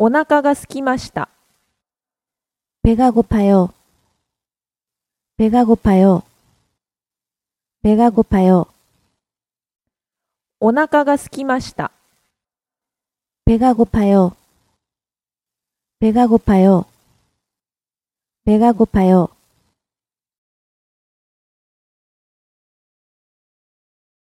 お腹が空きました。배가고파 요. 배가고파 요. 배가고파 요. お腹が空きました。배가고파 요. 배가고파 요. 배가고파 요.